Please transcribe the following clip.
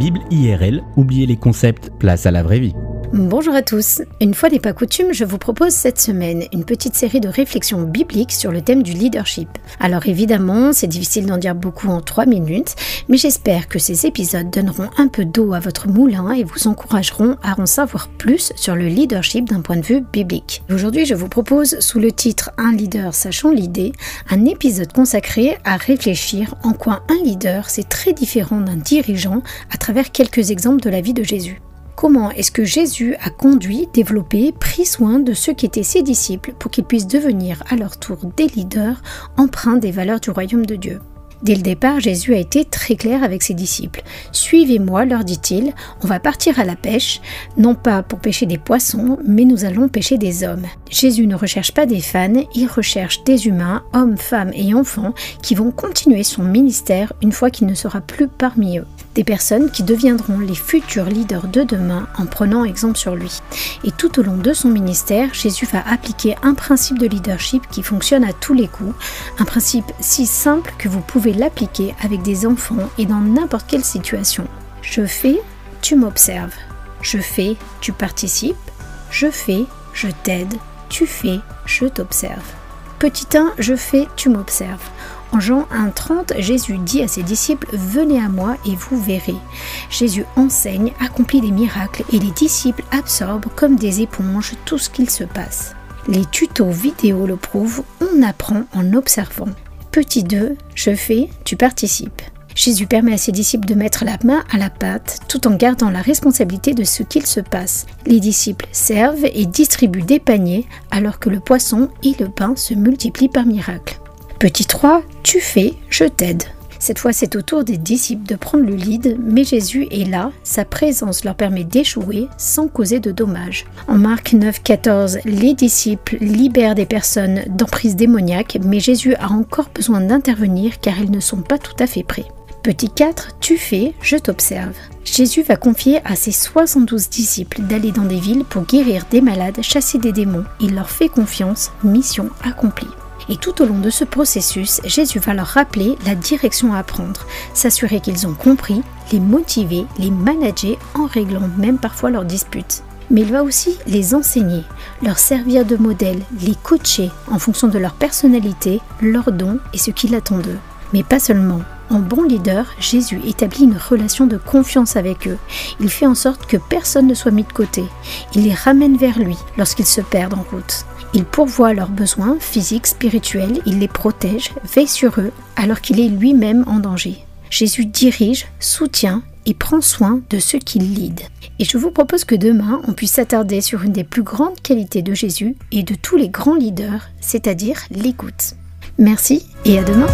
Bible IRL, oubliez les concepts, place à la vraie vie. Bonjour à tous. Une fois n'est pas coutume, je vous propose cette semaine une petite série de réflexions bibliques sur le thème du leadership. Alors évidemment, c'est difficile d'en dire beaucoup en 3 minutes, mais j'espère que ces épisodes donneront un peu d'eau à votre moulin et vous encourageront à en savoir plus sur le leadership d'un point de vue biblique. Aujourd'hui, je vous propose sous le titre Un leader sachant l'idée, un épisode consacré à réfléchir en quoi un leader c'est très différent d'un dirigeant à travers quelques exemples de la vie de Jésus. Comment est-ce que Jésus a conduit, développé, pris soin de ceux qui étaient ses disciples pour qu'ils puissent devenir à leur tour des leaders empreints des valeurs du royaume de Dieu? Dès le départ, Jésus a été très clair avec ses disciples. Suivez-moi, leur dit-il, on va partir à la pêche, non pas pour pêcher des poissons, mais nous allons pêcher des hommes. Jésus ne recherche pas des fans, il recherche des humains, hommes, femmes et enfants, qui vont continuer son ministère une fois qu'il ne sera plus parmi eux des personnes qui deviendront les futurs leaders de demain en prenant exemple sur lui. Et tout au long de son ministère, Jésus va appliquer un principe de leadership qui fonctionne à tous les coups, un principe si simple que vous pouvez l'appliquer avec des enfants et dans n'importe quelle situation. Je fais, tu m'observes. Je fais, tu participes. Je fais, je t'aide. Tu fais, je t'observe. Petit 1, je fais, tu m'observes. En Jean 1,30, Jésus dit à ses disciples Venez à moi et vous verrez. Jésus enseigne, accomplit des miracles et les disciples absorbent comme des éponges tout ce qu'il se passe. Les tutos vidéo le prouvent, on apprend en observant. Petit 2, je fais, tu participes. Jésus permet à ses disciples de mettre la main à la pâte tout en gardant la responsabilité de ce qu'il se passe. Les disciples servent et distribuent des paniers alors que le poisson et le pain se multiplient par miracle. Petit 3, tu fais, je t'aide. Cette fois, c'est au tour des disciples de prendre le lead, mais Jésus est là, sa présence leur permet d'échouer sans causer de dommages. En Marc 9, 14, les disciples libèrent des personnes d'emprise démoniaque, mais Jésus a encore besoin d'intervenir car ils ne sont pas tout à fait prêts. Petit 4, tu fais, je t'observe. Jésus va confier à ses 72 disciples d'aller dans des villes pour guérir des malades, chasser des démons. Il leur fait confiance, mission accomplie. Et tout au long de ce processus, Jésus va leur rappeler la direction à prendre, s'assurer qu'ils ont compris, les motiver, les manager en réglant même parfois leurs disputes. Mais il va aussi les enseigner, leur servir de modèle, les coacher en fonction de leur personnalité, leurs dons et ce qu'il attend d'eux. Mais pas seulement. En bon leader, Jésus établit une relation de confiance avec eux. Il fait en sorte que personne ne soit mis de côté. Il les ramène vers lui lorsqu'ils se perdent en route. Il pourvoit leurs besoins physiques, spirituels, il les protège, veille sur eux alors qu'il est lui-même en danger. Jésus dirige, soutient et prend soin de ceux qu'il lead. Et je vous propose que demain, on puisse s'attarder sur une des plus grandes qualités de Jésus et de tous les grands leaders, c'est-à-dire l'écoute. Merci et à demain.